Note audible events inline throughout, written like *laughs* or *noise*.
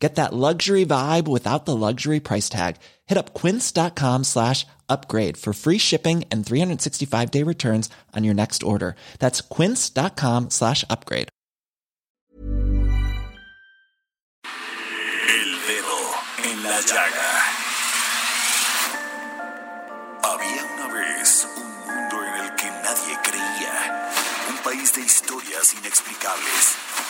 Get that luxury vibe without the luxury price tag. Hit up quince.com slash upgrade for free shipping and 365 day returns on your next order. That's quince.com slash upgrade. El dedo en la llaga. Había una vez un mundo en el que nadie creía. Un país de historias inexplicables.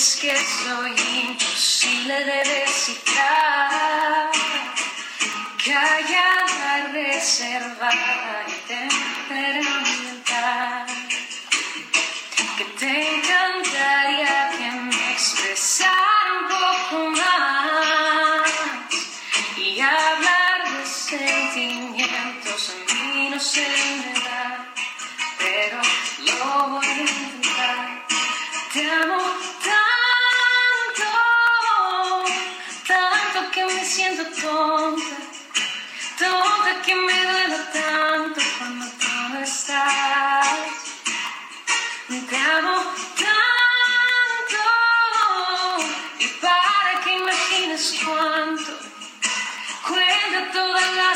Dices que soy imposible de descifrar, callada, reservada y temperamental,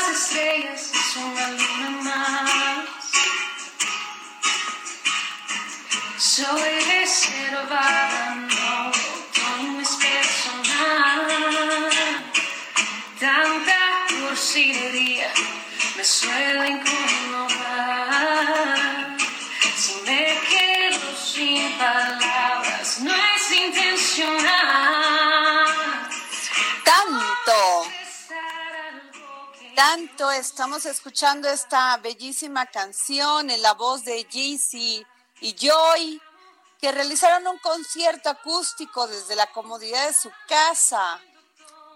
las estrellas, es una luna más. Soy reservada, estamos escuchando esta bellísima canción en la voz de Jaycee y Joy, que realizaron un concierto acústico desde la comodidad de su casa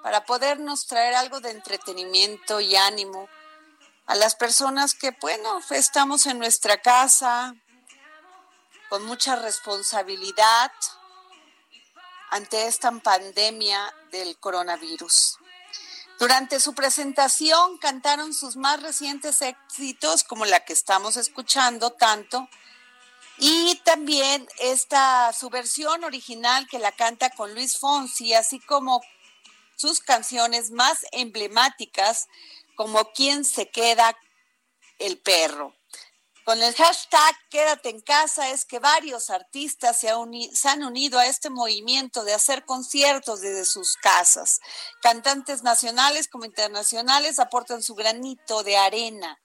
para podernos traer algo de entretenimiento y ánimo a las personas que, bueno, estamos en nuestra casa con mucha responsabilidad ante esta pandemia del coronavirus. Durante su presentación cantaron sus más recientes éxitos, como la que estamos escuchando tanto, y también esta su versión original que la canta con Luis Fonsi, así como sus canciones más emblemáticas, como Quién se queda el perro. Con el hashtag Quédate en casa es que varios artistas se, han unido a este movimiento de hacer conciertos desde sus casas. Cantantes nacionales como internacionales aportan su granito de arena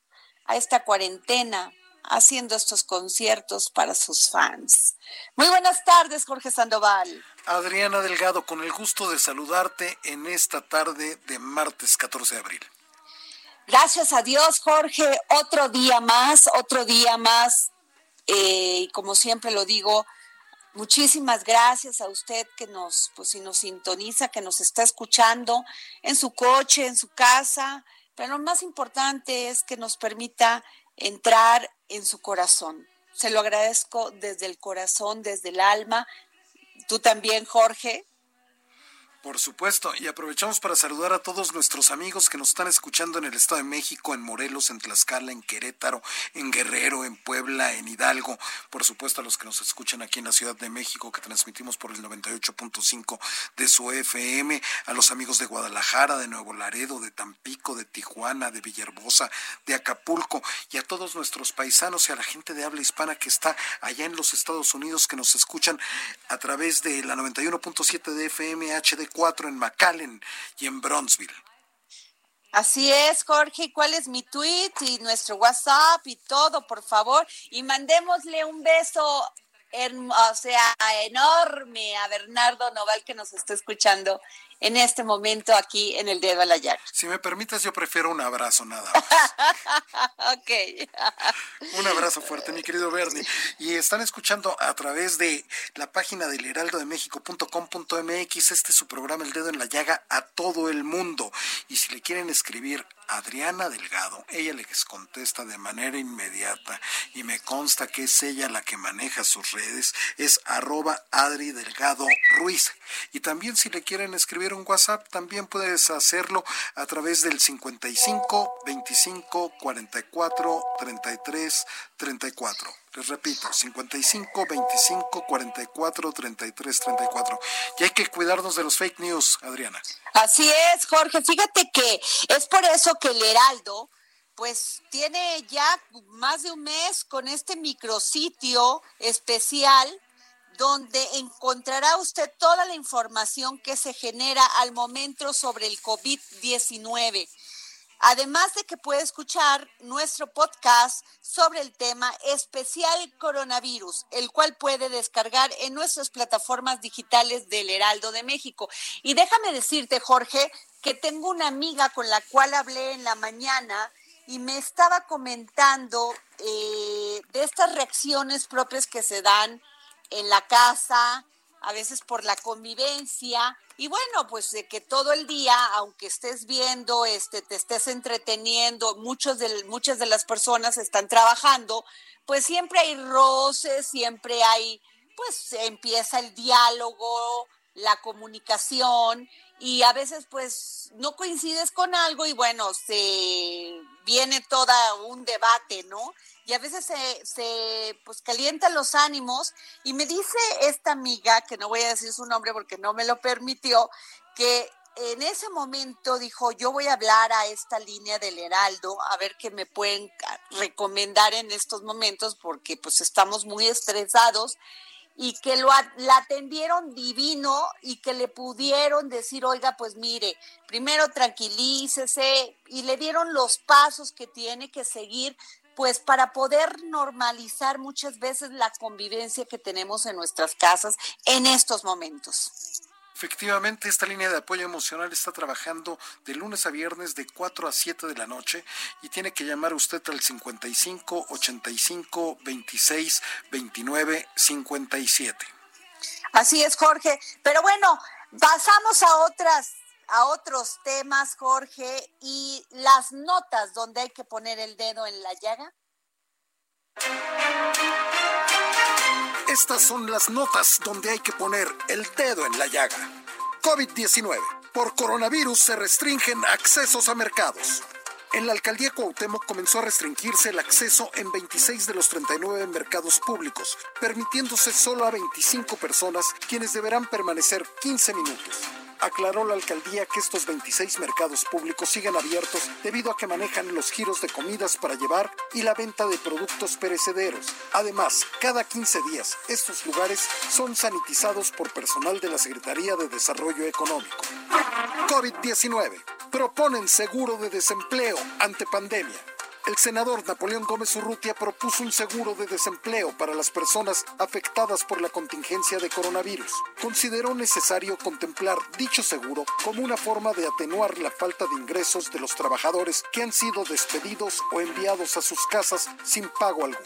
a esta cuarentena haciendo estos conciertos para sus fans. Muy buenas tardes, Jorge Sandoval. Adriana Delgado, con el gusto de saludarte en esta tarde de martes 14 de abril. Gracias a Dios, Jorge. Otro día más, otro día más. Eh, y como siempre lo digo, muchísimas gracias a usted que nos, pues si nos sintoniza, que nos está escuchando en su coche, en su casa. Pero lo más importante es que nos permita entrar en su corazón. Se lo agradezco desde el corazón, desde el alma. Tú también, Jorge. Por supuesto, y aprovechamos para saludar a todos nuestros amigos que nos están escuchando en el Estado de México, en Morelos, en Tlaxcala, en Querétaro, en Guerrero, en Puebla, en Hidalgo, por supuesto a los que nos escuchan aquí en la Ciudad de México, que transmitimos por el 98.5 de su FM, a los amigos de Guadalajara, de Nuevo Laredo, de Tampico, de Tijuana, de Villahermosa, de Acapulco, y a todos nuestros paisanos y a la gente de habla hispana que está allá en los Estados Unidos, que nos escuchan a través de la 91.7 de FM HD en McAllen y en Bronzeville. Así es, Jorge. ¿Cuál es mi tweet y nuestro WhatsApp y todo, por favor? Y mandémosle un beso, o sea, enorme a Bernardo Noval que nos está escuchando en este momento aquí en el dedo a la llaga. Si me permites, yo prefiero un abrazo nada más. *laughs* ok. *laughs* un abrazo fuerte, mi querido Bernie. Y están escuchando a través de la página del heraldodemexico.com.mx. Este es su programa El Dedo en la Llaga a todo el mundo. Y si le quieren escribir Adriana Delgado, ella les contesta de manera inmediata y me consta que es ella la que maneja sus redes, es arroba Adri Delgado Ruiz. Y también si le quieren escribir un WhatsApp, también puedes hacerlo a través del 55 25 44 33 34. Les repito, 55 25 44 33 34. Y hay que cuidarnos de los fake news, Adriana. Así es, Jorge. Fíjate que es por eso que el Heraldo pues tiene ya más de un mes con este micrositio especial donde encontrará usted toda la información que se genera al momento sobre el COVID-19. Además de que puede escuchar nuestro podcast sobre el tema especial coronavirus, el cual puede descargar en nuestras plataformas digitales del Heraldo de México. Y déjame decirte, Jorge, que tengo una amiga con la cual hablé en la mañana y me estaba comentando eh, de estas reacciones propias que se dan en la casa, a veces por la convivencia y bueno, pues de que todo el día, aunque estés viendo, este, te estés entreteniendo, muchos de, muchas de las personas están trabajando, pues siempre hay roces, siempre hay, pues empieza el diálogo, la comunicación y a veces pues no coincides con algo y bueno, se viene todo un debate, ¿no? Y a veces se, se pues calientan los ánimos y me dice esta amiga, que no voy a decir su nombre porque no me lo permitió, que en ese momento dijo, yo voy a hablar a esta línea del Heraldo, a ver qué me pueden recomendar en estos momentos, porque pues estamos muy estresados y que lo la atendieron divino y que le pudieron decir, oiga, pues mire, primero tranquilícese y le dieron los pasos que tiene que seguir, pues para poder normalizar muchas veces la convivencia que tenemos en nuestras casas en estos momentos. Efectivamente, esta línea de apoyo emocional está trabajando de lunes a viernes de 4 a 7 de la noche y tiene que llamar usted al 55 85 26 29 57. Así es, Jorge. Pero bueno, pasamos a otras a otros temas, Jorge, y las notas donde hay que poner el dedo en la llaga. Estas son las notas donde hay que poner el dedo en la llaga. COVID-19. Por coronavirus se restringen accesos a mercados. En la alcaldía Cuauhtémoc comenzó a restringirse el acceso en 26 de los 39 mercados públicos, permitiéndose solo a 25 personas quienes deberán permanecer 15 minutos aclaró la alcaldía que estos 26 mercados públicos siguen abiertos debido a que manejan los giros de comidas para llevar y la venta de productos perecederos. Además, cada 15 días estos lugares son sanitizados por personal de la Secretaría de Desarrollo Económico. COVID-19. Proponen seguro de desempleo ante pandemia. El senador Napoleón Gómez Urrutia propuso un seguro de desempleo para las personas afectadas por la contingencia de coronavirus. Consideró necesario contemplar dicho seguro como una forma de atenuar la falta de ingresos de los trabajadores que han sido despedidos o enviados a sus casas sin pago alguno.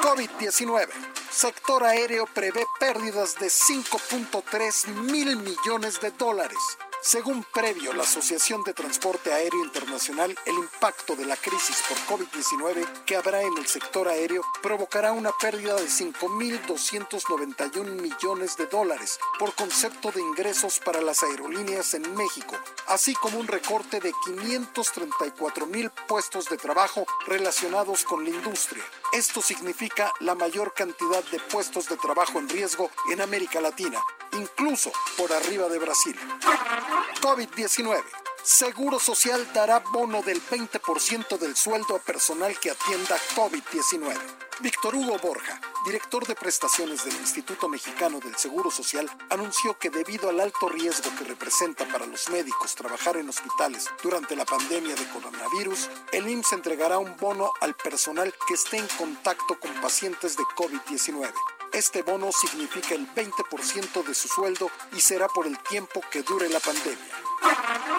COVID-19. Sector aéreo prevé pérdidas de 5.3 mil millones de dólares. Según previo la Asociación de Transporte Aéreo Internacional, el impacto de la crisis por COVID-19 que habrá en el sector aéreo provocará una pérdida de 5.291 millones de dólares por concepto de ingresos para las aerolíneas en México, así como un recorte de 534 mil puestos de trabajo relacionados con la industria. Esto significa la mayor cantidad de puestos de trabajo en riesgo en América Latina, incluso por arriba de Brasil. COVID-19. Seguro Social dará bono del 20% del sueldo a personal que atienda COVID-19. Víctor Hugo Borja, director de prestaciones del Instituto Mexicano del Seguro Social, anunció que debido al alto riesgo que representa para los médicos trabajar en hospitales durante la pandemia de coronavirus, el IMSS entregará un bono al personal que esté en contacto con pacientes de COVID-19. Este bono significa el 20% de su sueldo y será por el tiempo que dure la pandemia.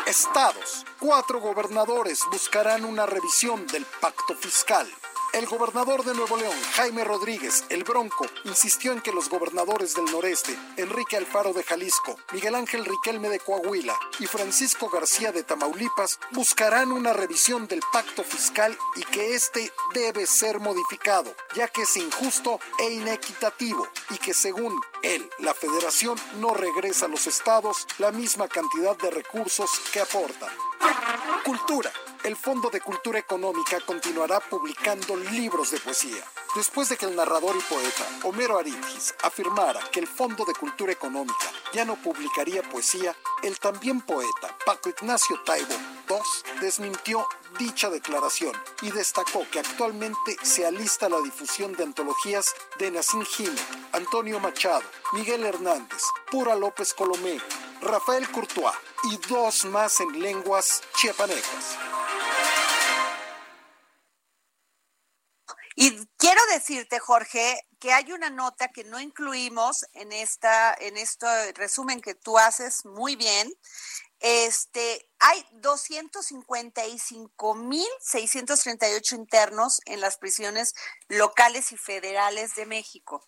Estados. Cuatro gobernadores buscarán una revisión del pacto fiscal. El gobernador de Nuevo León, Jaime Rodríguez, el Bronco, insistió en que los gobernadores del noreste, Enrique Alfaro de Jalisco, Miguel Ángel Riquelme de Coahuila y Francisco García de Tamaulipas, buscarán una revisión del pacto fiscal y que éste debe ser modificado, ya que es injusto e inequitativo y que según él, la federación no regresa a los estados la misma cantidad de recursos que aportan. Cultura. El Fondo de Cultura Económica continuará publicando libros de poesía. Después de que el narrador y poeta Homero Aridgis afirmara que el Fondo de Cultura Económica ya no publicaría poesía, el también poeta Paco Ignacio Taibo II desmintió dicha declaración y destacó que actualmente se alista la difusión de antologías de Nacín Jiménez, Antonio Machado, Miguel Hernández, Pura López Colomé, Rafael Courtois y dos más en lenguas chiapanecas. Y quiero decirte, Jorge, que hay una nota que no incluimos en esta, en este resumen que tú haces muy bien. Este, hay 255.638 internos en las prisiones locales y federales de México.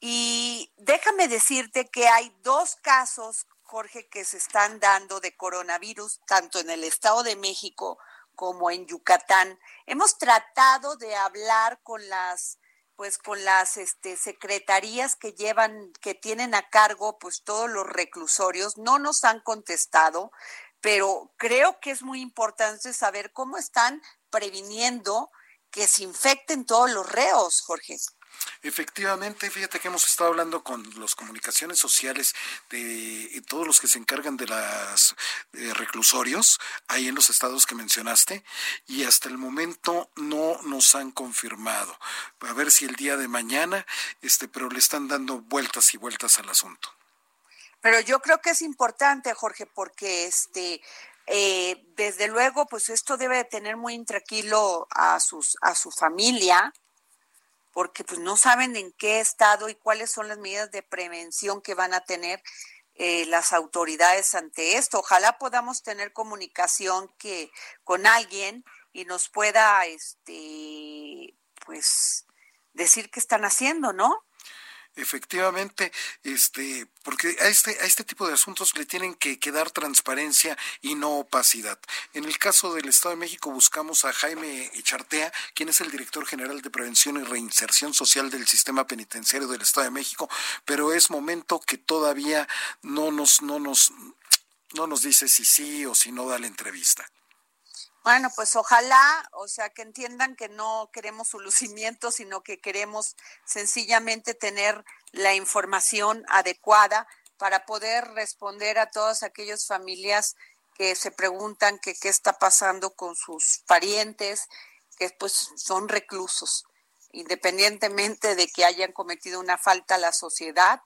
Y déjame decirte que hay dos casos, Jorge, que se están dando de coronavirus, tanto en el Estado de México como en Yucatán. Hemos tratado de hablar con las pues con las este, secretarías que llevan, que tienen a cargo pues todos los reclusorios, no nos han contestado, pero creo que es muy importante saber cómo están previniendo que se infecten todos los reos, Jorge. Efectivamente, fíjate que hemos estado hablando con las comunicaciones sociales de todos los que se encargan de los reclusorios ahí en los estados que mencionaste y hasta el momento no nos han confirmado. A ver si el día de mañana, este, pero le están dando vueltas y vueltas al asunto. Pero yo creo que es importante, Jorge, porque este eh, desde luego, pues esto debe de tener muy intranquilo a sus a su familia, porque pues no saben en qué estado y cuáles son las medidas de prevención que van a tener eh, las autoridades ante esto. Ojalá podamos tener comunicación que con alguien y nos pueda, este, pues, decir qué están haciendo, ¿no? Efectivamente, este, porque a este, a este tipo de asuntos le tienen que, dar transparencia y no opacidad. En el caso del Estado de México buscamos a Jaime Echartea, quien es el director general de Prevención y Reinserción Social del Sistema Penitenciario del Estado de México, pero es momento que todavía no nos, no nos, no nos dice si sí o si no da la entrevista. Bueno, pues ojalá, o sea, que entiendan que no queremos su lucimiento, sino que queremos sencillamente tener la información adecuada para poder responder a todas aquellas familias que se preguntan que qué está pasando con sus parientes, que pues son reclusos, independientemente de que hayan cometido una falta a la sociedad,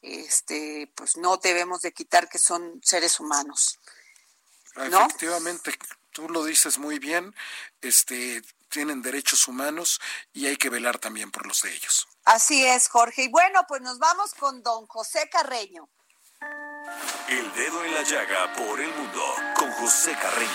este, pues no debemos de quitar que son seres humanos. ¿no? Efectivamente, tú lo dices muy bien, este, tienen derechos humanos y hay que velar también por los de ellos. Así es, Jorge. Y bueno, pues nos vamos con don José Carreño. El dedo en la llaga por el mundo con José Carreño.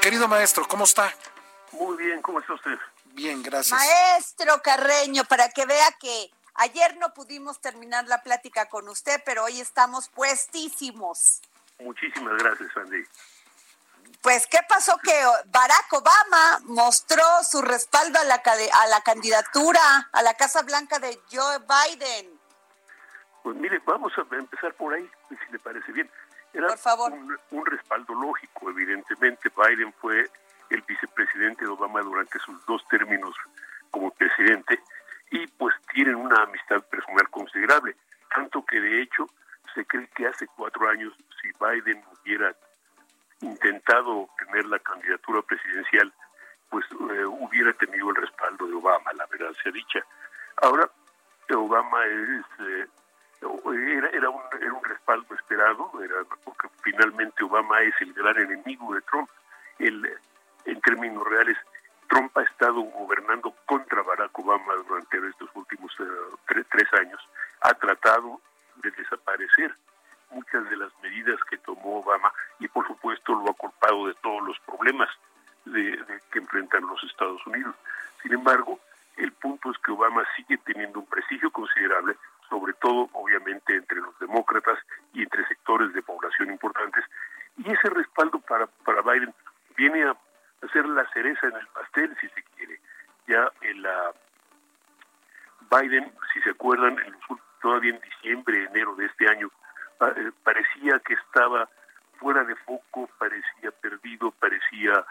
Querido maestro, ¿cómo está? Muy bien, ¿cómo está usted? Bien, gracias. Maestro Carreño, para que vea que ayer no pudimos terminar la plática con usted, pero hoy estamos puestísimos. Muchísimas gracias, Andy. Pues, ¿qué pasó? Que Barack Obama mostró su respaldo a la, a la candidatura a la Casa Blanca de Joe Biden. Pues mire, vamos a empezar por ahí, si le parece bien. Era Por favor. Un, un respaldo lógico, evidentemente. Biden fue el vicepresidente de Obama durante sus dos términos como presidente y pues tienen una amistad personal considerable, tanto que de hecho se cree que hace cuatro años si Biden hubiera intentado obtener la candidatura presidencial, pues eh, hubiera tenido el respaldo de Obama, la verdad sea dicha. Ahora, Obama es, eh, era, era, un, era un respaldo esperado, era porque finalmente Obama es el gran enemigo de Trump. El, en términos reales, Trump ha estado gobernando contra Barack Obama durante estos últimos eh, tres, tres años. Ha tratado de desaparecer muchas de las medidas que tomó Obama y por supuesto lo ha culpado de todos los problemas de que enfrentan los Estados Unidos. Sin embargo, el punto es que Obama sigue teniendo un prestigio considerable, sobre todo obviamente entre los demócratas y entre sectores de población importantes, y ese respaldo para, para Biden viene a hacer la cereza en el pastel, si se quiere. Ya en la Biden, si se acuerdan, en todavía en diciembre, enero de este año, parecía que estaba fuera de foco, parecía perdido, parecía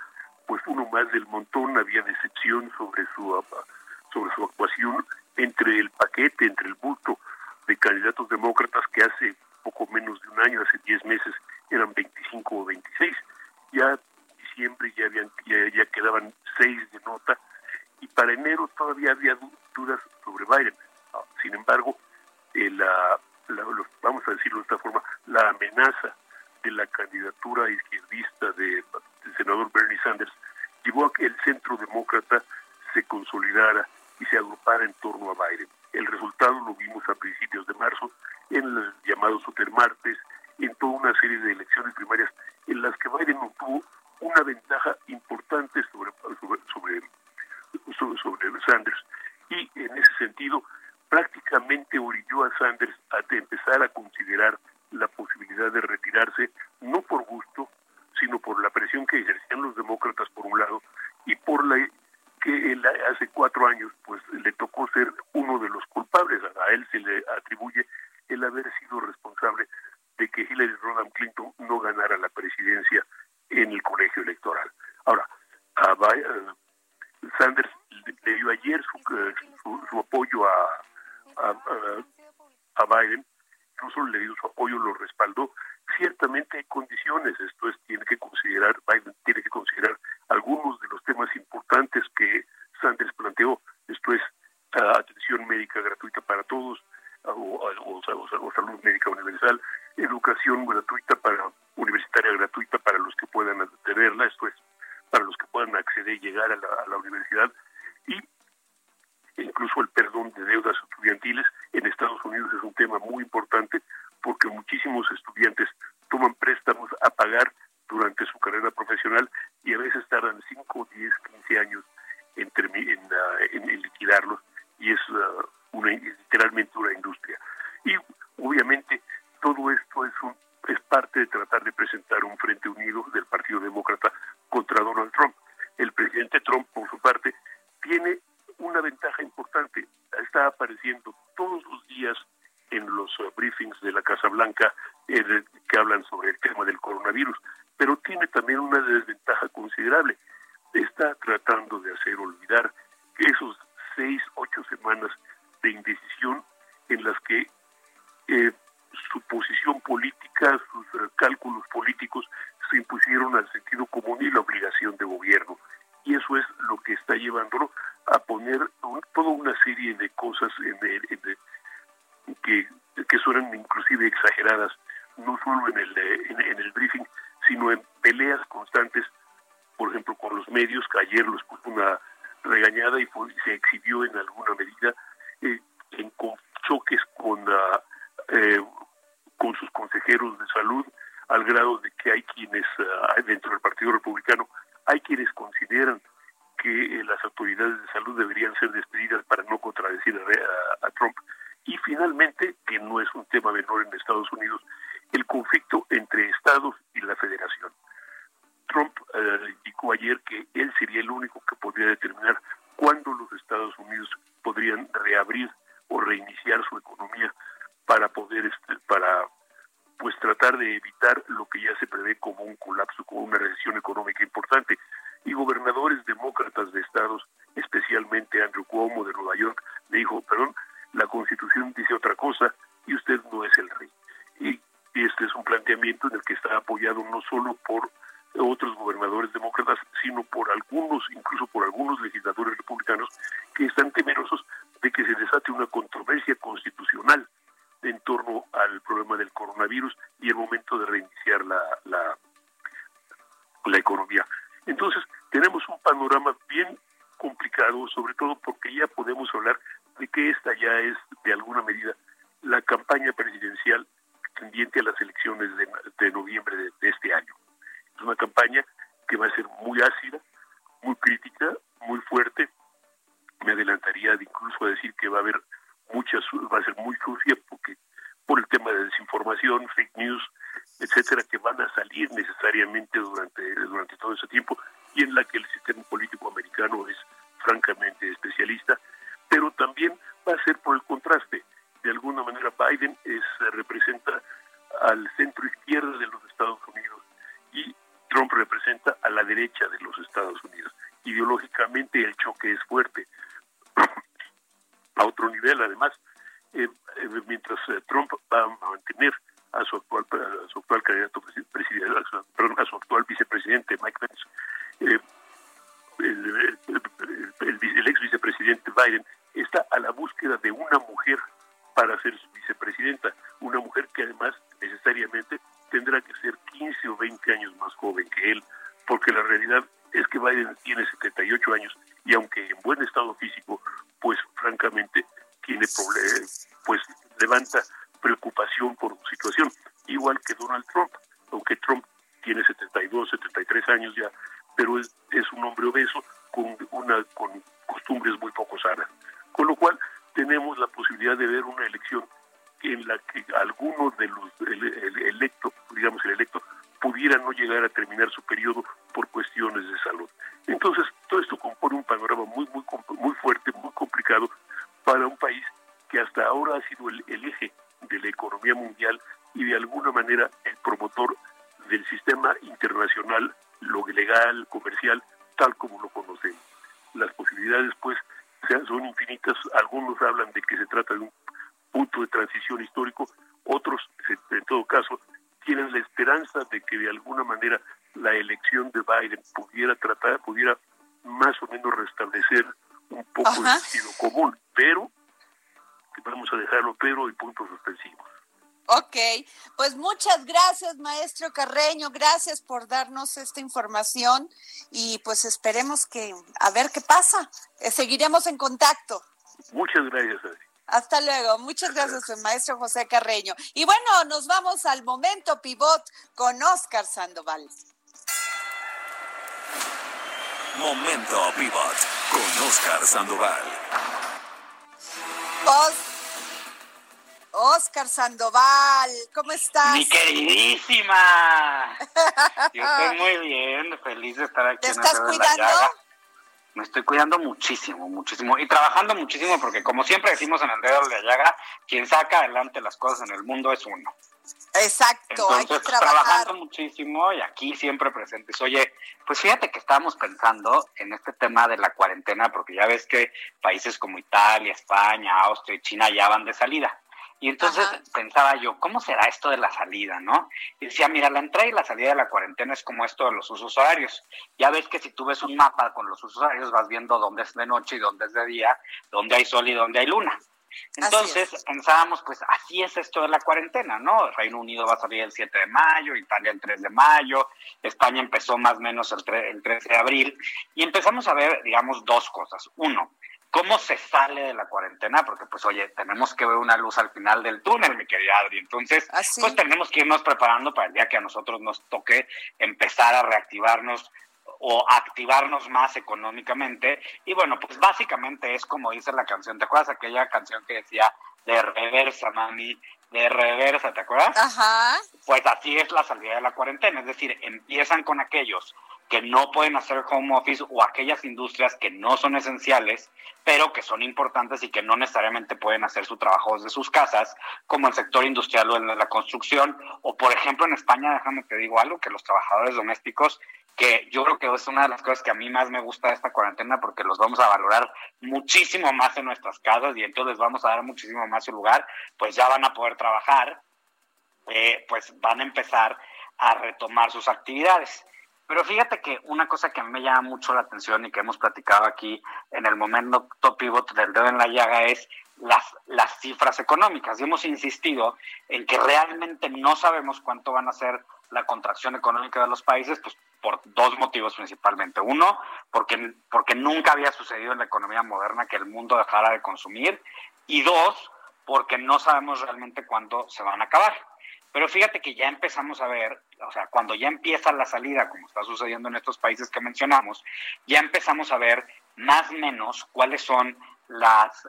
pues uno más del montón, había decepción sobre su sobre su actuación entre el paquete, entre el bulto de candidatos demócratas que hace poco menos de un año, hace 10 meses, eran 25 o 26. Ya diciembre ya habían ya, ya quedaban seis de nota y para enero todavía había dudas sobre Biden. Sin embargo, eh, la, vamos a decirlo de esta forma, la amenaza de la candidatura izquierdista de, del senador Bernie Sanders llevó a que el centro demócrata se consolidara y se agrupara en torno a Biden. El resultado lo vimos a principios de marzo en los llamados supermartes, en toda una serie de elecciones primarias en las que Biden obtuvo una ventaja importante sobre, sobre, sobre, sobre, sobre Sanders y en ese sentido prácticamente orilló a Sanders a empezar a considerar la posibilidad de retirarse, no por gusto, sino por la presión que ejercían los demócratas por un lado y por la que él hace cuatro años pues le tocó ser uno de los culpables, a él se le atribuye el haber sido responsable de que Hillary Rodham Clinton no ganara la presidencia en el colegio electoral. Ahora, a Sanders le dio ayer su, su, su apoyo a, a, a, a Biden, no solo le dio su apoyo, lo respaldó. Ciertamente hay condiciones, esto es, tiene que considerar, Biden tiene que considerar algunos de los temas importantes que Sanders planteó, esto es, uh, atención médica gratuita para todos, o, o, o, o, salud médica universal, educación gratuita para universitaria gratuita para los que puedan tenerla, esto es, para los que puedan acceder y llegar a la, a la universidad, y incluso el perdón de deudas estudiantiles en Estados Unidos es un tema muy importante porque muchísimos estudiantes toman préstamos a pagar durante su carrera profesional y a veces tardan 5, 10, 15 años en, en, uh, en, en liquidarlos y es uh, una, literalmente una industria. Y obviamente todo esto es, un, es parte de tratar de presentar un frente unido del Partido Demócrata contra Donald Trump. El presidente Trump, por su parte, tiene una ventaja importante. Está apareciendo todos los días en los uh, briefings de la Casa Blanca eh, que hablan sobre el tema del pero tiene también una desventaja considerable. Torno al problema del coronavirus y el momento de reiniciar la, la, economía. Entonces, tenemos un panorama bien complicado, sobre todo porque ya podemos hablar de que esta ya es, de alguna medida, la campaña presidencial tendiente a las elecciones de, de noviembre de, de este año. Es una campaña que va a ser muy ácida, muy crítica, muy fuerte. Me adelantaría incluso a decir que va a haber muchas, va a ser muy sucia porque por el tema de desinformación, fake news, etcétera, que van a salir necesariamente durante, durante todo ese tiempo y en la que el sistema político americano es francamente especialista, pero también va a ser por el contraste. De alguna manera Biden es, representa al centro izquierda de los Estados Unidos y Trump representa a la derecha de los Estados Unidos. Ideológicamente el choque es fuerte. *coughs* a otro nivel, además, eh, eh, mientras eh, Trump va a mantener a su actual a su actual candidato presidencial, a su actual vicepresidente Mike Pence, el, el, ex vicepresidente Biden está a la búsqueda de una mujer para ser su vicepresidenta, una mujer que además necesariamente tendrá que ser 15 o 20 años más joven que él, porque la realidad es que Biden tiene 78 años y aunque en buen estado físico, pues francamente tiene pues levanta preocupación por su situación, igual que Donald Trump, aunque Trump tiene 72, 73 años ya, pero es, es un hombre obeso con una con costumbres muy poco sanas. Con lo cual tenemos la posibilidad de ver una elección en la que alguno de los el, el electo, digamos el electo, pudiera no llegar a terminar su periodo por cuestiones gracias, maestro Carreño, gracias por darnos esta información y pues esperemos que a ver qué pasa. Eh, seguiremos en contacto. Muchas gracias, Adri. Hasta luego. Muchas gracias, maestro José Carreño. Y bueno, nos vamos al momento pivot con Oscar Sandoval. Momento pivot con Oscar Sandoval. Os Oscar Sandoval, ¿cómo estás? Mi queridísima. *laughs* Yo estoy muy bien, feliz de estar aquí. ¿Te estás cuidando? me estoy cuidando muchísimo, muchísimo y trabajando muchísimo porque como siempre decimos en el dedo de la llaga, quien saca adelante las cosas en el mundo es uno. Exacto, Entonces, hay que trabajar. trabajando muchísimo y aquí siempre presentes. Oye, pues fíjate que estábamos pensando en este tema de la cuarentena porque ya ves que países como Italia, España, Austria y China ya van de salida. Y entonces Ajá. pensaba yo, ¿cómo será esto de la salida, no? Y decía, mira, la entrada y la salida de la cuarentena es como esto de los usos horarios. Ya ves que si tú ves un mapa con los usos horarios, vas viendo dónde es de noche y dónde es de día, dónde hay sol y dónde hay luna. Entonces es. pensábamos, pues así es esto de la cuarentena, ¿no? El Reino Unido va a salir el 7 de mayo, Italia el 3 de mayo, España empezó más o menos el, tre- el 13 de abril, y empezamos a ver, digamos, dos cosas. Uno, ¿cómo se sale de la cuarentena? Porque, pues, oye, tenemos que ver una luz al final del túnel, mi querida Adri. Entonces, Así. pues tenemos que irnos preparando para el día que a nosotros nos toque empezar a reactivarnos o activarnos más económicamente. Y bueno, pues básicamente es como dice la canción. ¿Te acuerdas aquella canción que decía de reversa, mami? De reversa, ¿te acuerdas? Ajá. Pues así es la salida de la cuarentena, es decir, empiezan con aquellos que no pueden hacer home office o aquellas industrias que no son esenciales, pero que son importantes y que no necesariamente pueden hacer su trabajo desde sus casas, como el sector industrial o en la construcción, o por ejemplo en España, déjame te digo algo, que los trabajadores domésticos, que yo creo que es una de las cosas que a mí más me gusta de esta cuarentena porque los vamos a valorar muchísimo más en nuestras casas y entonces vamos a dar muchísimo más su lugar, pues ya van a poder trabajar, eh, pues van a empezar a retomar sus actividades. Pero fíjate que una cosa que a mí me llama mucho la atención y que hemos platicado aquí en el momento top pivot del dedo en la llaga es las, las cifras económicas. Y hemos insistido en que realmente no sabemos cuánto van a ser la contracción económica de los países, pues por dos motivos principalmente. Uno, porque, porque nunca había sucedido en la economía moderna que el mundo dejara de consumir. Y dos, porque no sabemos realmente cuándo se van a acabar. Pero fíjate que ya empezamos a ver, o sea, cuando ya empieza la salida, como está sucediendo en estos países que mencionamos, ya empezamos a ver más o menos cuáles son las,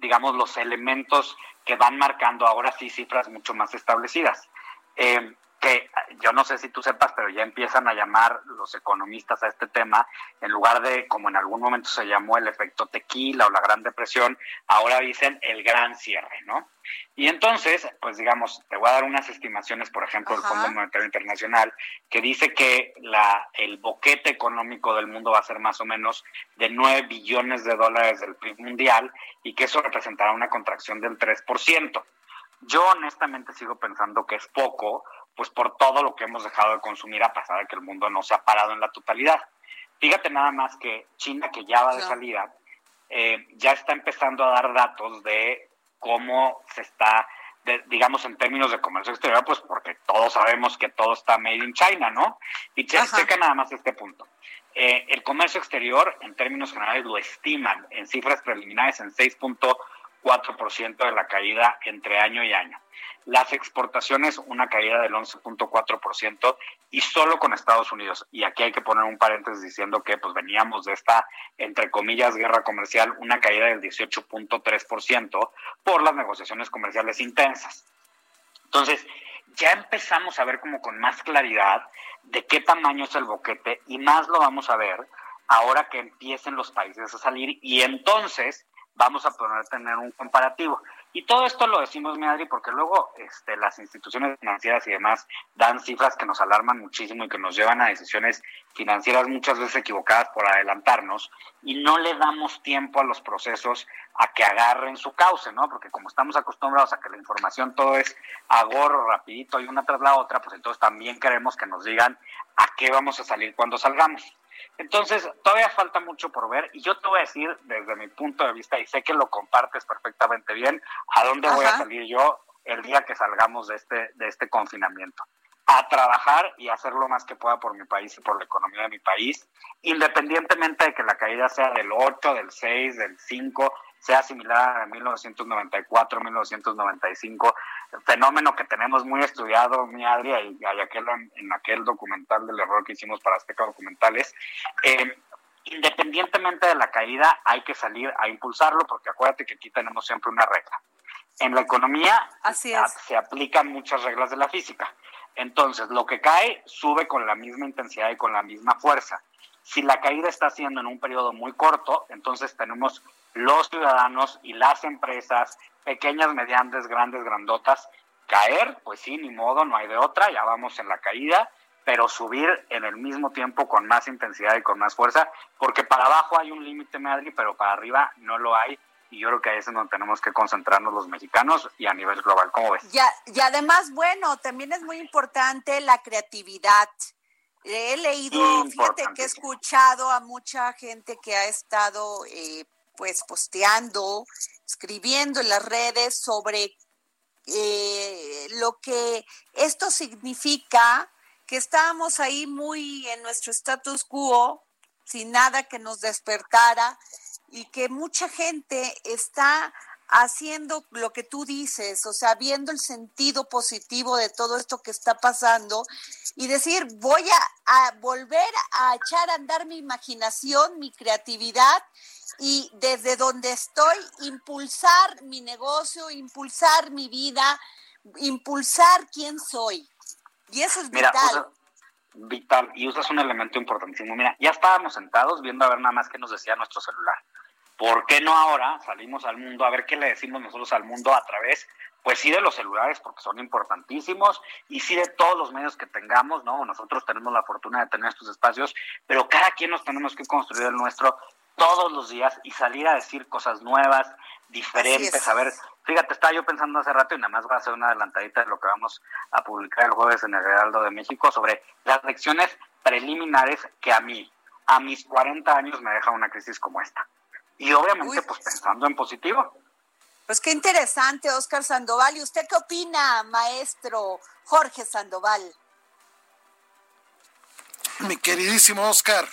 digamos, los elementos que van marcando ahora sí cifras mucho más establecidas. Eh, que yo no sé si tú sepas, pero ya empiezan a llamar los economistas a este tema, en lugar de, como en algún momento se llamó el efecto tequila o la gran depresión, ahora dicen el gran cierre, ¿no? Y entonces, pues digamos, te voy a dar unas estimaciones, por ejemplo, del Fondo Monetario Internacional, que dice que la, el boquete económico del mundo va a ser más o menos de 9 billones de dólares del PIB mundial y que eso representará una contracción del 3%. Yo honestamente sigo pensando que es poco, pues por todo lo que hemos dejado de consumir a pesar de que el mundo no se ha parado en la totalidad. Fíjate nada más que China, que ya va de salida, eh, ya está empezando a dar datos de cómo se está, digamos, en términos de comercio exterior, pues porque todos sabemos que todo está made in China, ¿no? Y checa nada más este punto. Eh, el comercio exterior, en términos generales, lo estiman en cifras preliminares en 6.4% de la caída entre año y año. Las exportaciones, una caída del 11.4% y solo con Estados Unidos. Y aquí hay que poner un paréntesis diciendo que pues veníamos de esta, entre comillas, guerra comercial, una caída del 18.3% por las negociaciones comerciales intensas. Entonces, ya empezamos a ver como con más claridad de qué tamaño es el boquete y más lo vamos a ver ahora que empiecen los países a salir y entonces vamos a poder tener un comparativo. Y todo esto lo decimos, mi Adri, porque luego este, las instituciones financieras y demás dan cifras que nos alarman muchísimo y que nos llevan a decisiones financieras muchas veces equivocadas por adelantarnos y no le damos tiempo a los procesos a que agarren su cauce, ¿no? Porque como estamos acostumbrados a que la información todo es a gorro, rapidito y una tras la otra, pues entonces también queremos que nos digan a qué vamos a salir cuando salgamos. Entonces, todavía falta mucho por ver y yo te voy a decir desde mi punto de vista, y sé que lo compartes perfectamente bien, a dónde voy a salir yo el día que salgamos de este, de este confinamiento. A trabajar y hacer lo más que pueda por mi país y por la economía de mi país, independientemente de que la caída sea del 8, del 6, del 5, sea similar a 1994, 1995, fenómeno que tenemos muy estudiado, mi Adria, y, aquel, en aquel documental del error que hicimos para Azteca Documentales. Eh, independientemente de la caída, hay que salir a impulsarlo, porque acuérdate que aquí tenemos siempre una regla. En la economía se aplican muchas reglas de la física. Entonces, lo que cae sube con la misma intensidad y con la misma fuerza. Si la caída está haciendo en un periodo muy corto, entonces tenemos los ciudadanos y las empresas, pequeñas, medianas, grandes, grandotas, caer, pues sí, ni modo, no hay de otra, ya vamos en la caída, pero subir en el mismo tiempo con más intensidad y con más fuerza, porque para abajo hay un límite, Madrid, pero para arriba no lo hay. Y yo creo que ahí es donde tenemos que concentrarnos los mexicanos y a nivel global. ¿Cómo ves? Ya, y además, bueno, también es muy importante la creatividad. He leído, fíjate que he escuchado a mucha gente que ha estado eh, pues posteando, escribiendo en las redes sobre eh, lo que esto significa, que estábamos ahí muy en nuestro status quo, sin nada que nos despertara, y que mucha gente está haciendo lo que tú dices, o sea, viendo el sentido positivo de todo esto que está pasando y decir, voy a, a volver a echar a andar mi imaginación, mi creatividad y desde donde estoy impulsar mi negocio, impulsar mi vida, impulsar quién soy. Y eso es Mira, vital. usa- vital, y usas un elemento importantísimo. Mira, ya estábamos sentados viendo a ver nada más qué nos decía nuestro celular. ¿Por qué no ahora salimos al mundo a ver qué le decimos nosotros al mundo a través, pues sí de los celulares, porque son importantísimos, y sí de todos los medios que tengamos, ¿no? Nosotros tenemos la fortuna de tener estos espacios, pero cada quien nos tenemos que construir el nuestro todos los días y salir a decir cosas nuevas, diferentes, es. a ver, fíjate, estaba yo pensando hace rato y nada más voy a hacer una adelantadita de lo que vamos a publicar el jueves en el Heraldo de México sobre las lecciones preliminares que a mí, a mis 40 años, me deja una crisis como esta. Y obviamente, Uy. pues pensando en positivo. Pues qué interesante, Oscar Sandoval. ¿Y usted qué opina, maestro Jorge Sandoval? Mi queridísimo Oscar,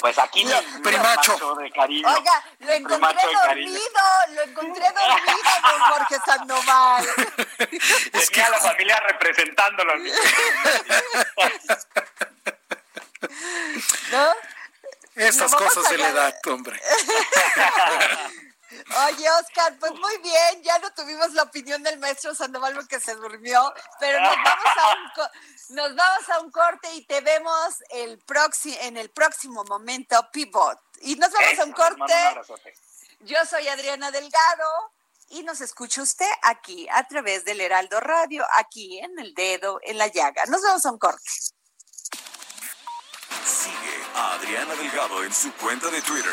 Pues aquí Lo- mi Primacho. macho de cariño. Oiga, lo encontré Primacho de cariño. dormido, lo encontré dormido, don Jorge Sandoval. es *laughs* Tenía que a la familia representándolo. ¿No? estas cosas a de la ganar. edad, hombre. *laughs* Oye, Oscar, pues muy bien, ya no tuvimos la opinión del maestro Sandoval porque se durmió, pero nos vamos a un, co- nos vamos a un corte y te vemos el próximo en el próximo momento Pivot. Y nos vamos a un Eso, corte. Yo soy Adriana Delgado y nos escucha usted aquí a través del Heraldo Radio, aquí en el dedo en la llaga. Nos vemos a un corte. Sigue a Adriana Delgado en su cuenta de Twitter.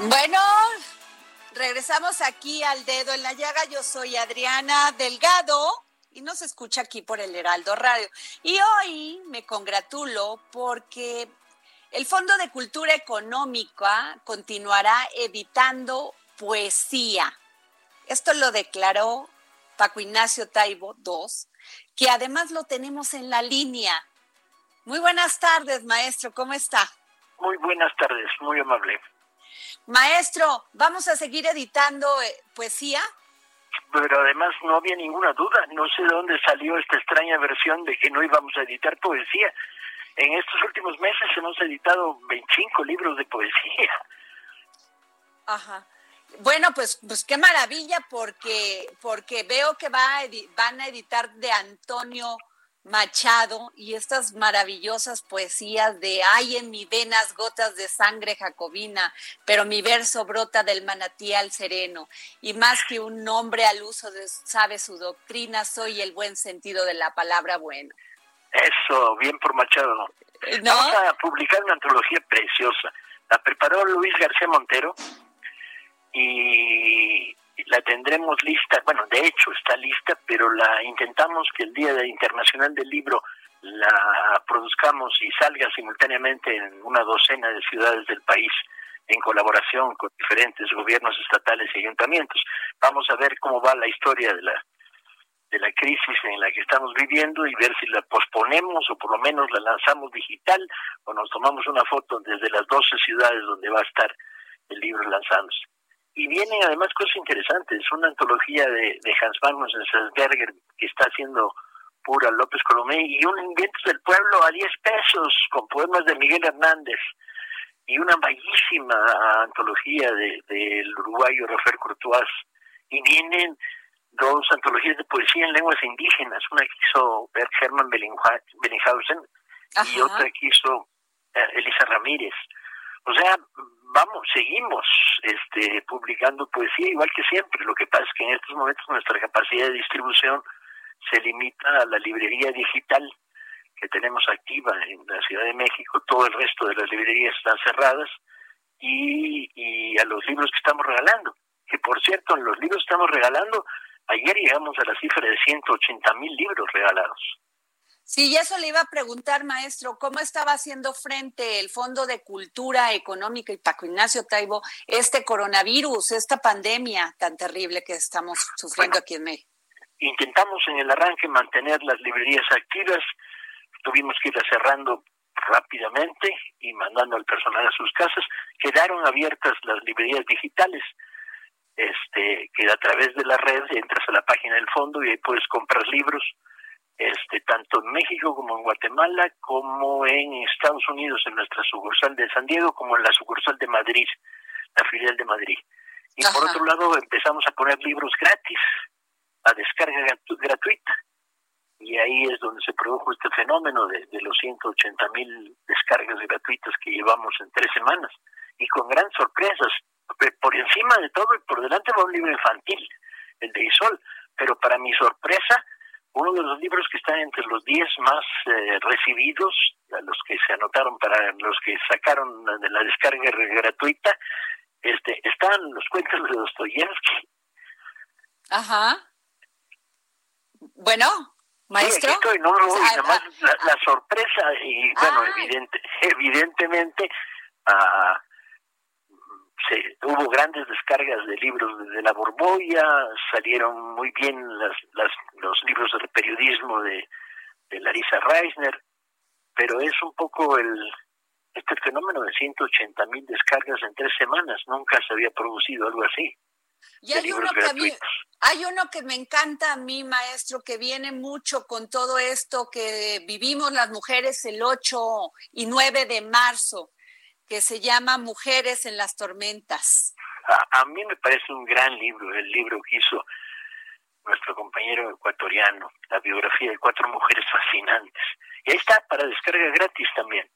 Bueno, regresamos aquí al dedo en la llaga. Yo soy Adriana Delgado y nos escucha aquí por el Heraldo Radio. Y hoy me congratulo porque el Fondo de Cultura Económica continuará editando poesía. Esto lo declaró Paco Ignacio Taibo II, que además lo tenemos en la línea. Muy buenas tardes, maestro, ¿cómo está? Muy buenas tardes, muy amable. Maestro, ¿vamos a seguir editando eh, poesía? Pero además no había ninguna duda, no sé de dónde salió esta extraña versión de que no íbamos a editar poesía. En estos últimos meses hemos editado 25 libros de poesía. Ajá. Bueno, pues, pues qué maravilla, porque, porque veo que va a van a editar de Antonio Machado y estas maravillosas poesías de hay en mi venas gotas de sangre jacobina, pero mi verso brota del manantial sereno, y más que un nombre al uso de sabe su doctrina, soy el buen sentido de la palabra bueno. Eso, bien por Machado. ¿No? Vamos a publicar una antología preciosa. La preparó Luis García Montero y la tendremos lista, bueno, de hecho está lista, pero la intentamos que el Día Internacional del Libro la produzcamos y salga simultáneamente en una docena de ciudades del país en colaboración con diferentes gobiernos estatales y ayuntamientos. Vamos a ver cómo va la historia de la de la crisis en la que estamos viviendo y ver si la posponemos o por lo menos la lanzamos digital o nos tomamos una foto desde las 12 ciudades donde va a estar el libro lanzándose. Y vienen además cosas interesantes, una antología de, de Hans Magnus Enzensberger que está haciendo pura López Colomé y un Inventos del Pueblo a 10 pesos con poemas de Miguel Hernández y una bellísima antología del de, uruguayo Rafael Courtois. Y vienen dos antologías de poesía en lenguas indígenas, una que hizo Bert Hermann Bellinghausen y otra que hizo eh, Elisa Ramírez. O sea, vamos, seguimos este, publicando poesía igual que siempre. Lo que pasa es que en estos momentos nuestra capacidad de distribución se limita a la librería digital que tenemos activa en la Ciudad de México. Todo el resto de las librerías están cerradas y, y a los libros que estamos regalando. Que por cierto, en los libros que estamos regalando, ayer llegamos a la cifra de 180 mil libros regalados. Sí, y eso le iba a preguntar, maestro, ¿cómo estaba haciendo frente el Fondo de Cultura Económica y Paco Ignacio Taibo este coronavirus, esta pandemia tan terrible que estamos sufriendo aquí en México? Intentamos en el arranque mantener las librerías activas, tuvimos que ir cerrando rápidamente y mandando al personal a sus casas. Quedaron abiertas las librerías digitales, este, que a través de la red entras a la página del fondo y ahí puedes comprar libros este, tanto en México como en Guatemala, como en Estados Unidos, en nuestra sucursal de San Diego, como en la sucursal de Madrid, la filial de Madrid. Y por otro lado, empezamos a poner libros gratis, a descarga gratuita. Y ahí es donde se produjo este fenómeno de, de los 180 mil descargas gratuitas que llevamos en tres semanas. Y con gran sorpresas. Por encima de todo y por delante va un libro infantil, el de Isol. Pero para mi sorpresa, uno de los libros que está entre los 10 más eh, recibidos, los que se anotaron para los que sacaron de la descarga gratuita, este, están los cuentos de Dostoyevsky. Ajá. Bueno, maestro. la, sorpresa y bueno, ah. evidente, *laughs* evidentemente ah, hubo grandes descargas de libros de, la Borbolla, salieron muy bien las, las, los libros de periodismo de, de Larissa Reisner, pero es un poco el este fenómeno de 180 mil descargas en tres semanas, nunca se había producido algo así. Y hay uno, que hay uno que me encanta a mí, maestro, que viene mucho con todo esto que vivimos las mujeres el 8 y 9 de marzo que se llama Mujeres en las Tormentas. A, mí me parece un gran libro, el libro que hizo nuestro compañero ecuatoriano, la biografía de cuatro mujeres fascinantes. Y ahí está, para descarga gratis también.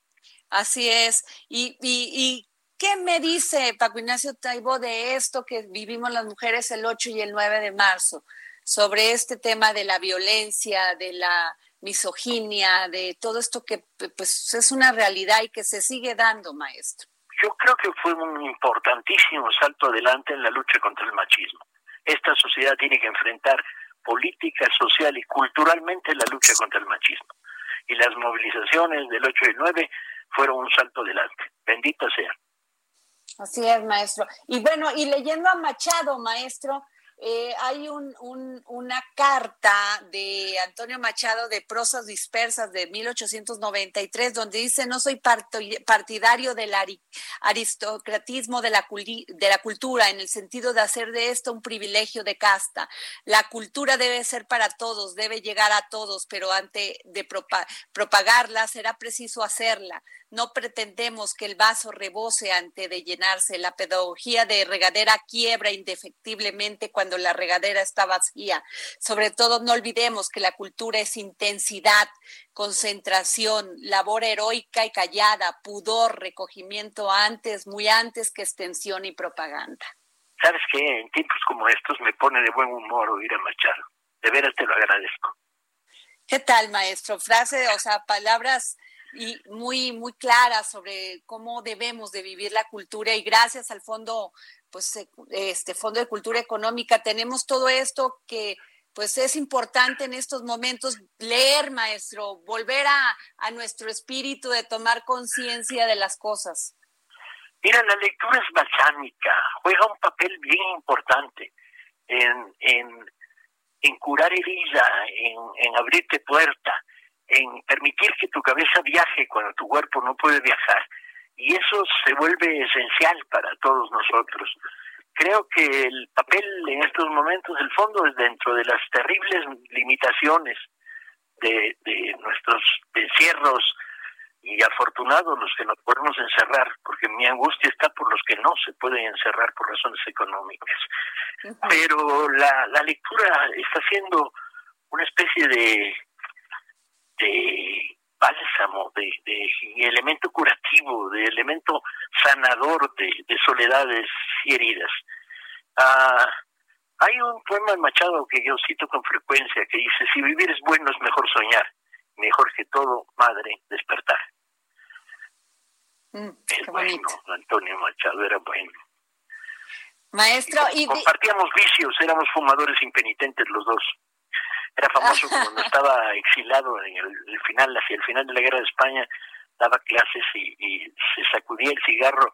Así es. ¿Y, y, y qué me dice Paco Ignacio Taibo de esto que vivimos las mujeres el 8 y el 9 de marzo? Sobre este tema de la violencia, de la misoginia, de todo esto que pues es una realidad y que se sigue dando, maestro. Yo creo que fue un importantísimo salto adelante en la lucha contra el machismo. Esta sociedad tiene que enfrentar política, social y culturalmente la lucha contra el machismo. Y las movilizaciones del 8 y el 9 fueron un salto adelante. Bendito sea. Así es, maestro. Y bueno, y leyendo a Machado, maestro, eh, hay un, una carta de Antonio Machado de Prosas Dispersas de 1893 donde dice, no soy partidario del aristocratismo de la, de la cultura en el sentido de hacer de esto un privilegio de casta. La cultura debe ser para todos, debe llegar a todos, pero antes de propagarla será preciso hacerla no pretendemos que el vaso rebose antes de llenarse. La pedagogía de regadera quiebra indefectiblemente cuando la regadera está vacía. Sobre todo, no olvidemos que la cultura es intensidad, concentración, labor heroica y callada, pudor, recogimiento antes, muy antes que extensión y propaganda. ¿Sabes qué? En tiempos como estos me pone de buen humor oír a Machado. De veras te lo agradezco. ¿Qué tal, maestro? Frase, o sea, palabras y muy muy clara sobre cómo debemos de vivir la cultura y gracias al fondo pues este fondo de cultura económica tenemos todo esto que pues es importante en estos momentos leer maestro volver a, a nuestro espíritu de tomar conciencia de las cosas mira la lectura es balsámica juega un papel bien importante en en, en curar herida en, en abrirte puerta en permitir que tu cabeza viaje cuando tu cuerpo no puede viajar. Y eso se vuelve esencial para todos nosotros. Creo que el papel en estos momentos, el fondo, es dentro de las terribles limitaciones de, de nuestros encierros y afortunados los que nos podemos encerrar, porque mi angustia está por los que no se pueden encerrar por razones económicas. Pero la, la lectura está siendo una especie de bálsamo, de, de, elemento curativo, de elemento sanador de, de soledades y heridas. Ah, hay un poema de Machado que yo cito con frecuencia que dice, si vivir es bueno es mejor soñar, mejor que todo, madre, despertar. Mm, es bueno, Antonio Machado era bueno. Maestro, y, compartíamos vicios, éramos fumadores impenitentes los dos. Era famoso *laughs* cuando estaba exilado en el, final, hacia el final de la guerra de España, daba clases y, se sacudía el cigarro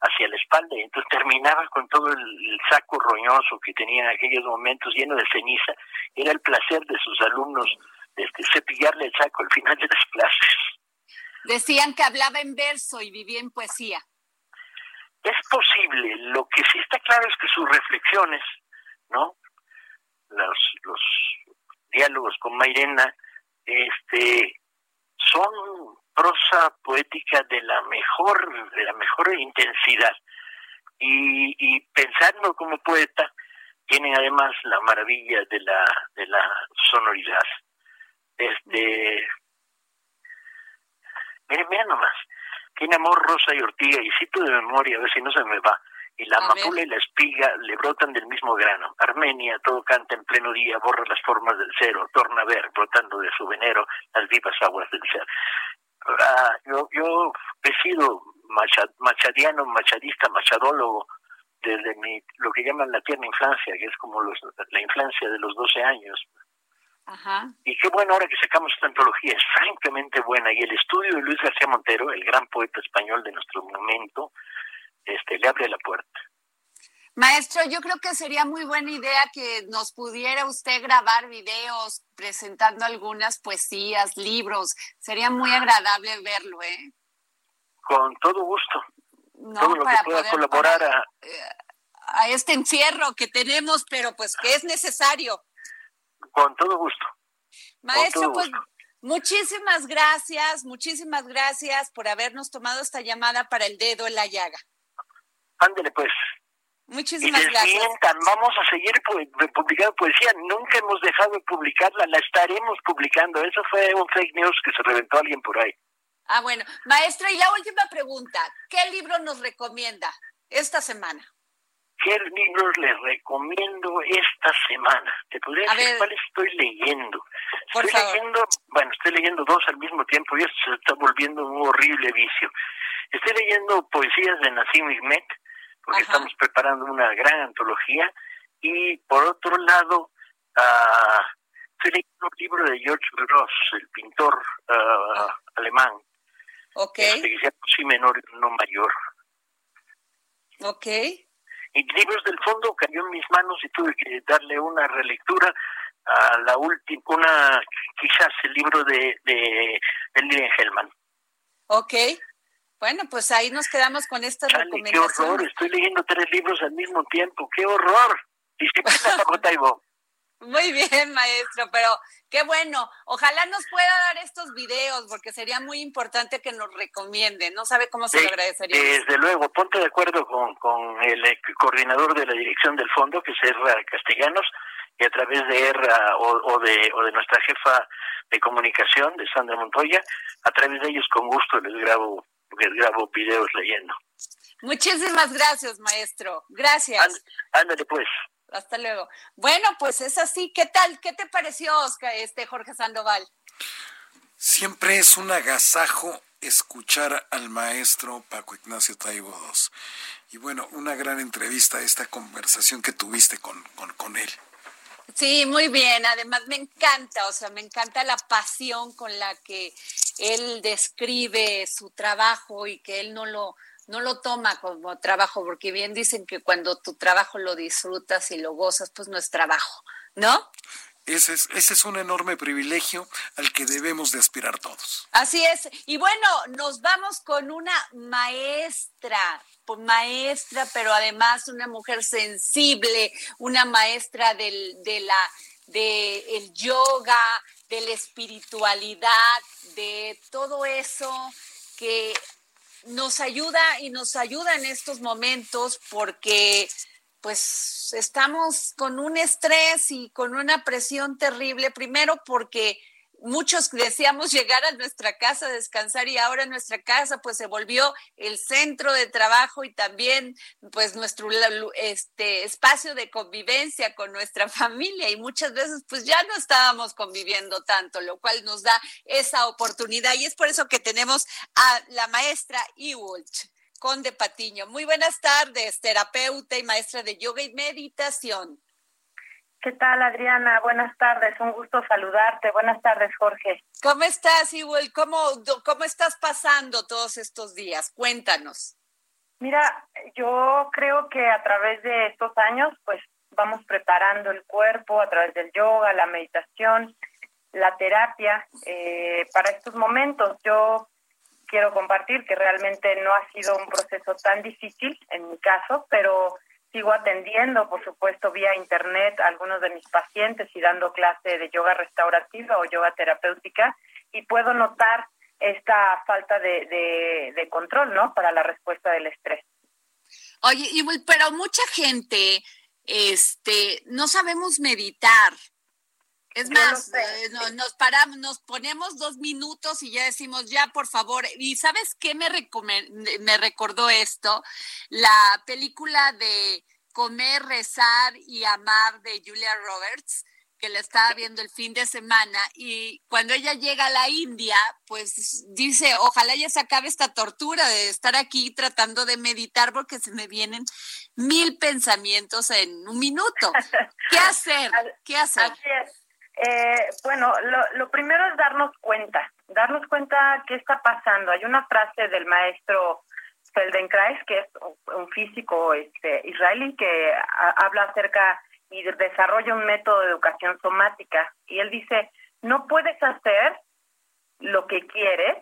hacia la espalda y entonces terminaba con todo el, saco roñoso que tenía en aquellos momentos lleno de ceniza. Era el placer de sus alumnos este, cepillarle el saco al final de las clases. Decían que hablaba en verso y vivía en poesía. Es posible, lo que sí está claro es que sus reflexiones, ¿no? Los, los diálogos con Mairena, este, son prosa poética de la mejor, de la mejor intensidad. Y, y pensando como poeta, tiene además la maravilla de la, de la sonoridad. Este, miren, miren nomás, tiene amor, rosa y ortiga, y cito de memoria, a ver si no se me va. Y la amapola y la espiga le brotan del mismo grano. Armenia, todo canta en pleno día, borra las formas del cero, torna a ver, brotando de su venero, las vivas aguas del ser. Ah, yo, yo he sido machadiano, machadista, machadólogo, desde mi, lo que llaman la tierna infancia, que es como los, la infancia de los 12 años. Y qué bueno ahora que sacamos esta antología, es francamente buena. Y el estudio de Luis García Montero, el gran poeta español de nuestro momento, este, le abre la puerta. Maestro, yo creo que sería muy buena idea que nos pudiera usted grabar videos presentando algunas poesías, libros. Sería muy agradable verlo, ¿eh? Con todo gusto. todo lo que pueda colaborar a... Eh, a este encierro que tenemos, pero pues que es necesario. Con todo gusto. Maestro, pues muchísimas gracias, muchísimas gracias por habernos tomado esta llamada para el dedo en la llaga. Ándele pues. Muchísimas gracias. Vamos a seguir publicando poesía. Nunca hemos dejado de publicarla, la estaremos publicando. Eso fue un fake news que se reventó alguien por ahí. Ah, bueno. Maestro, y la última pregunta. ¿Qué libro nos recomienda esta semana? ¿Qué libros les recomiendo esta semana? ¿Te podría decir cuál estoy leyendo? estoy leyendo, bueno, estoy leyendo dos al mismo tiempo y esto se está volviendo un horrible vicio. Estoy leyendo poesías de Nassim Hikmet, porque estamos preparando una gran antología, y por otro lado, uh, estoy leyendo un libro de George Gross, el pintor uh, alemán, okay. este, que se llama Sí menor y no mayor. Ok. Y Libros del Fondo cayó en mis manos y tuve que darle una relectura a la última, una, quizás el libro de, de, de Lilian Hellman. Ok. Bueno, pues ahí nos quedamos con estas Chale, recomendaciones. qué horror, estoy leyendo tres libros al mismo tiempo, qué horror. *laughs* Muy bien, maestro, pero qué bueno. Ojalá nos pueda dar estos videos, porque sería muy importante que nos recomiende. No sabe cómo se lo agradecería. Desde luego, ponte de acuerdo con, con el coordinador de la dirección del fondo, que es Erra Castellanos, y a través de Erra o, de, o de nuestra jefa de comunicación, de Sandra Montoya, a través de ellos con gusto les grabo grabo videos leyendo. Muchísimas gracias, maestro. Gracias. ándale, pues. Hasta luego. Bueno, pues es así. ¿Qué tal? ¿Qué te pareció, Oscar, este Jorge Sandoval? Siempre es un agasajo escuchar al maestro Paco Ignacio Taibo II. Y bueno, una gran entrevista, esta conversación que tuviste con, con, con él. Sí, muy bien. Además, me encanta, o sea, me encanta la pasión con la que él describe su trabajo y que él no lo, no lo toma como trabajo, porque bien dicen que cuando tu trabajo lo disfrutas y lo gozas, pues no es trabajo, ¿no? Ese es, ese es un enorme privilegio al que debemos de aspirar todos. Así es. Y bueno, nos vamos con una maestra, pues maestra, pero además una mujer sensible, una maestra del, de la, yoga, de la espiritualidad, de todo eso que nos ayuda y nos ayuda en estos momentos porque pues estamos con un estrés y con una presión terrible, primero porque muchos deseamos llegar a nuestra casa a descansar y ahora nuestra casa pues se volvió el centro de trabajo y también pues nuestro este espacio de convivencia con nuestra *laughs* familia y muchas veces pues ya no estábamos conviviendo tanto, lo cual nos da esa oportunidad y es por eso que tenemos a la maestra Iwolch. Conde Patiño. Muy buenas tardes, terapeuta y maestra de yoga y meditación. ¿Qué tal, Adriana? Buenas tardes, un gusto saludarte. Buenas tardes, Jorge. ¿Cómo estás, Igual? ¿Cómo, ¿Cómo estás pasando todos estos días? Cuéntanos. Mira, yo creo que a través de estos años, pues vamos preparando el cuerpo a través del yoga, la meditación, la terapia eh, para estos momentos. Yo quiero compartir que realmente no ha sido un proceso tan difícil en mi caso, pero sigo atendiendo, por supuesto, vía internet a algunos de mis pacientes y dando clase de yoga restaurativa o yoga terapéutica y puedo notar esta falta de, de, control, ¿no? Para la respuesta del estrés. Oye, pero mucha gente, este, no sabemos meditar, es más, eh, nos paramos, nos ponemos dos minutos y ya decimos, ya, por favor. ¿Y sabes qué me, me recordó esto? La película de Comer, Rezar y Amar de Julia Roberts, que la estaba viendo el fin de semana. Y cuando ella llega a la India, pues dice, ojalá ya se acabe esta tortura de estar aquí tratando de meditar porque se me vienen mil pensamientos en un minuto. *laughs* ¿Qué hacer? ¿Qué hacer? Eh, bueno, lo, primero es darnos cuenta, darnos cuenta qué está pasando. Hay una frase del maestro Feldenkrais, que es un físico este, israelí, que habla acerca y desarrolla un método de educación somática. Y él dice, no puedes hacer lo que quieres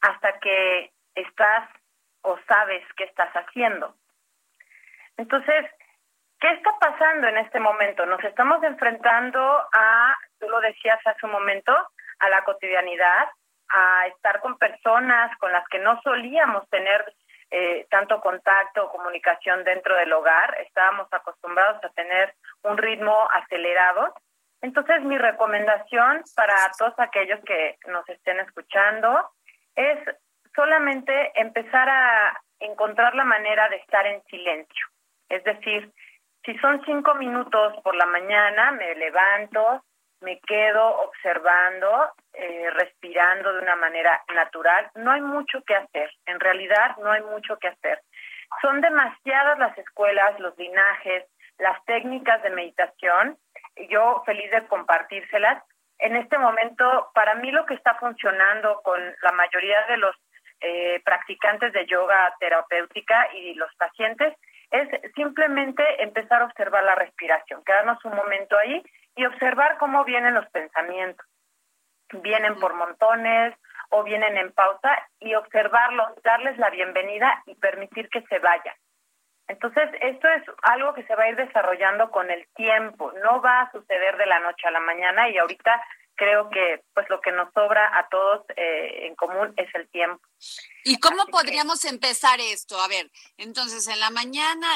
hasta que estás o sabes qué estás haciendo. Entonces, ¿qué está pasando en este momento? Nos estamos enfrentando a tú lo decías hace un momento, a la cotidianidad, a estar con personas con las que no solíamos tener eh, tanto contacto o comunicación dentro del hogar, estábamos acostumbrados a tener un ritmo acelerado. Entonces mi recomendación para todos aquellos que nos estén escuchando es solamente empezar a encontrar la manera de estar en silencio. Es decir, si son cinco minutos por la mañana, me levanto, me quedo observando, eh, respirando de una manera natural. No hay mucho que hacer, en realidad no hay mucho que hacer. Son demasiadas las escuelas, los linajes, las técnicas de meditación. Yo feliz de compartírselas. En este momento, para mí lo que está funcionando con la mayoría de los eh, practicantes de yoga terapéutica y los pacientes es simplemente empezar a observar la respiración, quedarnos un momento ahí y observar cómo vienen los pensamientos. Vienen por montones o vienen en pausa y observarlos, darles la bienvenida y permitir que se vayan. Entonces, esto es algo que se va a ir desarrollando con el tiempo, no va a suceder de la noche a la mañana y ahorita creo que pues lo que nos sobra a todos eh, en común es el tiempo. ¿Y cómo podríamos empezar esto? A ver, entonces en la mañana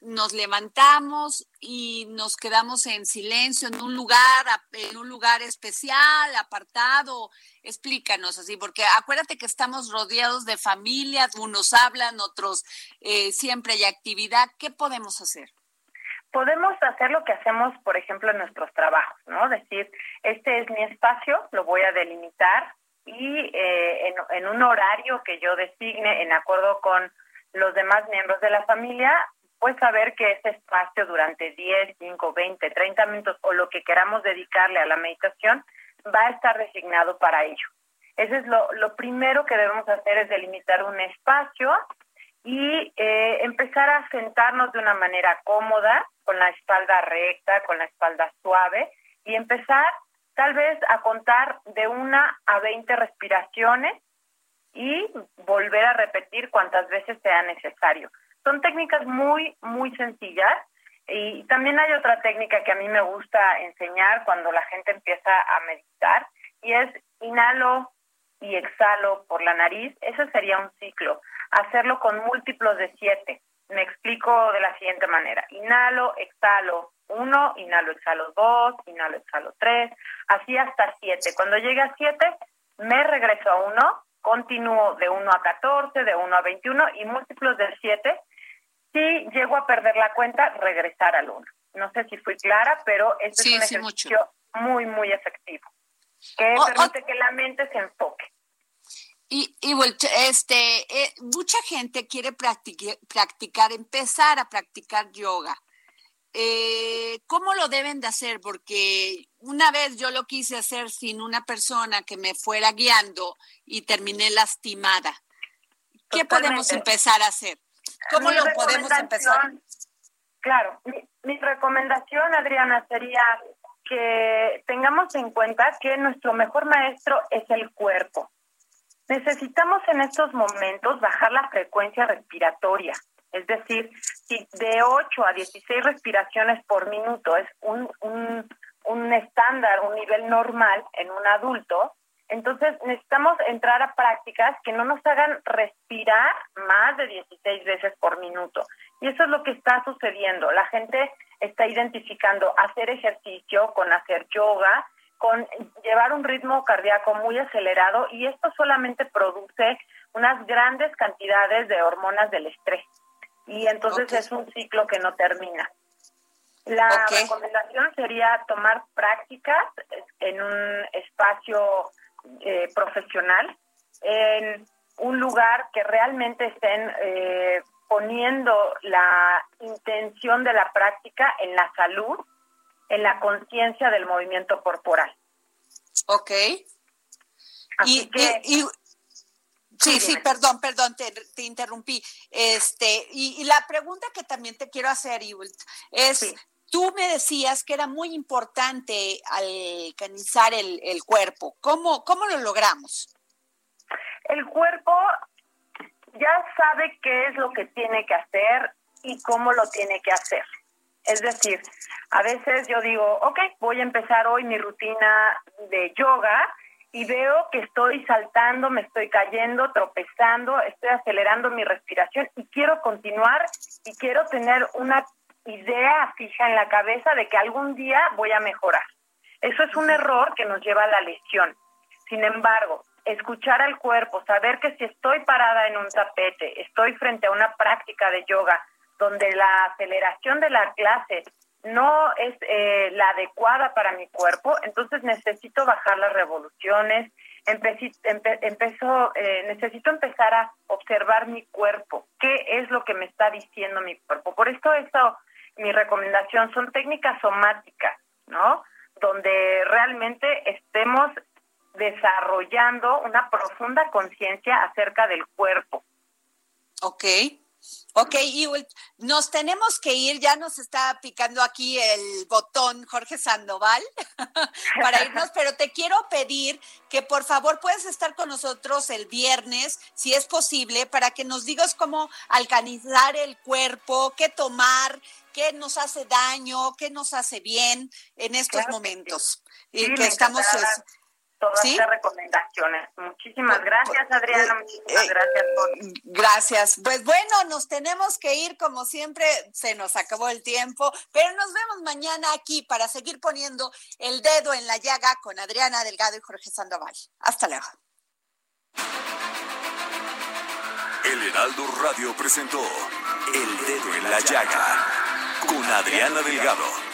nos levantamos y nos quedamos en silencio en un lugar, en un lugar especial, apartado. Explícanos así, porque acuérdate que estamos rodeados de familias, unos hablan, otros eh, siempre hay actividad. ¿Qué podemos hacer? Podemos hacer lo que hacemos, por ejemplo, en nuestros trabajos, ¿no? Decir, este es mi espacio, lo voy a delimitar y eh, en, un horario que yo designe en acuerdo con los demás miembros de la familia, pues saber que ese espacio durante 10, 5, 20, 30 minutos o lo que queramos dedicarle a la meditación va a estar designado para ello. Eso es lo, lo primero que debemos hacer, es delimitar un espacio y eh, empezar a sentarnos de una manera cómoda, con la espalda recta, con la espalda suave, y empezar tal vez a contar de una a veinte respiraciones y volver a repetir cuantas veces sea necesario. Son técnicas muy, muy sencillas y también hay otra técnica que a mí me gusta enseñar cuando la gente empieza a meditar y es inhalo y exhalo por la nariz. Ese sería un ciclo hacerlo con múltiplos de siete. Me explico de la siguiente manera. Inhalo, exhalo Uno, inhalo, exhalo dos, inhalo, exhalo tres, así hasta siete. Cuando llegue a siete, me regreso a uno, continúo de 1 a 14, de 1 a 21 y múltiplos de 7. Si llego a perder la cuenta, regresar al 1. No sé si fui clara, pero este es un ejercicio muy, muy efectivo, que permite que la mente se enfoque. Y, y este, eh, mucha gente quiere practicar, practicar, empezar a practicar yoga. Eh, ¿Cómo lo deben de hacer? Porque una vez yo lo quise hacer sin una persona que me fuera guiando y terminé lastimada. ¿Qué podemos empezar a hacer? ¿Cómo lo podemos empezar? Claro, mi recomendación, Adriana, sería que tengamos en cuenta que nuestro mejor maestro es el cuerpo. Necesitamos en estos momentos bajar la frecuencia respiratoria. Es decir, si de 8 a 16 respiraciones por minuto es un, un, un estándar, un nivel normal en un adulto, entonces necesitamos entrar a prácticas que no nos hagan respirar más de 16 veces por minuto. Y eso es lo que está sucediendo. La gente está identificando hacer ejercicio con hacer yoga, con llevar un ritmo cardíaco muy acelerado y esto solamente produce unas grandes cantidades de hormonas del estrés. Y entonces es un ciclo que no termina. La recomendación sería tomar prácticas en un espacio eh, profesional, en un lugar que realmente estén eh, poniendo la intención de la práctica en la salud, en la conciencia del movimiento corporal. Ok. y, Sí, sí, perdón, perdón, te, interrumpí. Este, y, la pregunta que también te quiero hacer, Iwult, es, tú me decías que era muy importante alcanizar el, el cuerpo. ¿Cómo, ¿Cómo lo logramos? El cuerpo ya sabe qué es lo que tiene que hacer y cómo lo tiene que hacer. Es decir, a veces yo digo, ok, voy a empezar hoy mi rutina de yoga y veo que estoy saltando, me estoy cayendo, tropezando, estoy acelerando mi respiración y quiero continuar y quiero tener una idea fija en la cabeza de que algún día voy a mejorar. Eso es un error que nos lleva a la lesión. Sin embargo, escuchar al cuerpo, saber que si estoy parada en un tapete, estoy frente a una práctica de yoga donde la aceleración de la clase no es eh, la adecuada para mi cuerpo, entonces necesito bajar las revoluciones, empezó, eh, necesito empezar a observar mi cuerpo, qué es lo que me está diciendo mi cuerpo. Por esto, esto mi recomendación son técnicas somáticas, ¿no? Donde realmente estemos desarrollando una profunda conciencia acerca del cuerpo. Ok. Ok, y nos tenemos que ir, ya nos está picando aquí el botón Jorge Sandoval *laughs* para irnos, pero te quiero pedir que por favor puedas estar con nosotros el viernes, si es posible, para que nos digas cómo alcanizar el cuerpo, qué tomar, qué nos hace daño, qué nos hace bien en estos momentos. y que estamos todas ¿Sí? recomendaciones. Muchísimas gracias, Adriana. Muchísimas eh, gracias. Gracias. Pues bueno, nos tenemos que ir como siempre. Se nos acabó el tiempo, pero nos vemos mañana aquí para seguir poniendo el dedo en la llaga con Adriana Delgado y Jorge Sandoval. Hasta luego. El Heraldo Radio presentó El Dedo en la Llaga con Adriana Delgado.